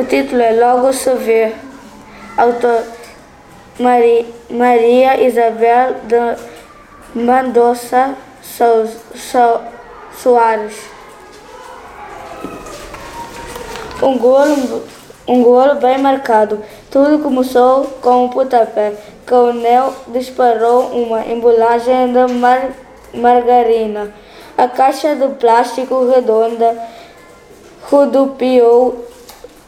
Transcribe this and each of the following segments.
O título é Logo se vê. Autor Maria, Maria Isabel de Mendonça Soares. Um golo, um golo bem marcado. Tudo começou com um pontapé, Neo disparou uma embalagem de mar, margarina. A caixa de plástico redonda rodopiou,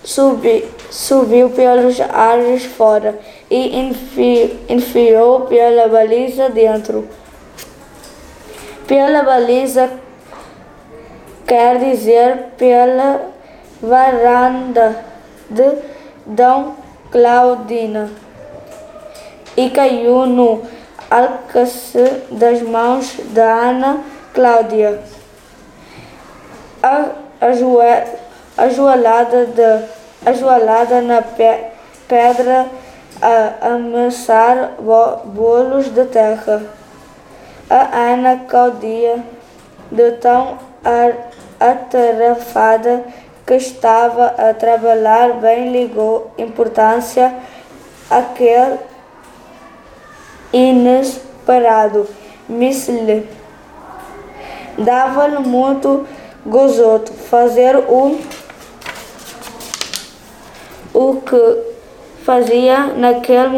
subi, subiu pelos ares fora e enfi, enfiou pela baliza dentro. Pela baliza quer dizer pela varanda de Dom Claudina e caiu no alcance das mãos da Ana Cláudia. A, ajoelhada, de, ajoelhada na pe, pedra a amassar bolos de terra. A Ana Cláudia, de tão atarefada que estava a trabalhar, bem ligou importância àquele inesperado míssil. Dava-lhe muito gozoso fazer o, o que fazia naquele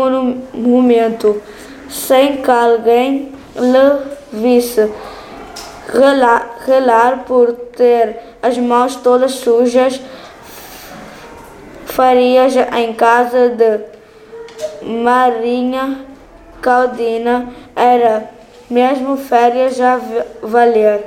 momento, sem que alguém lhe visse. Relar, relar por ter as mãos todas sujas, farias em casa de Marinha Caldina, era mesmo férias a valer.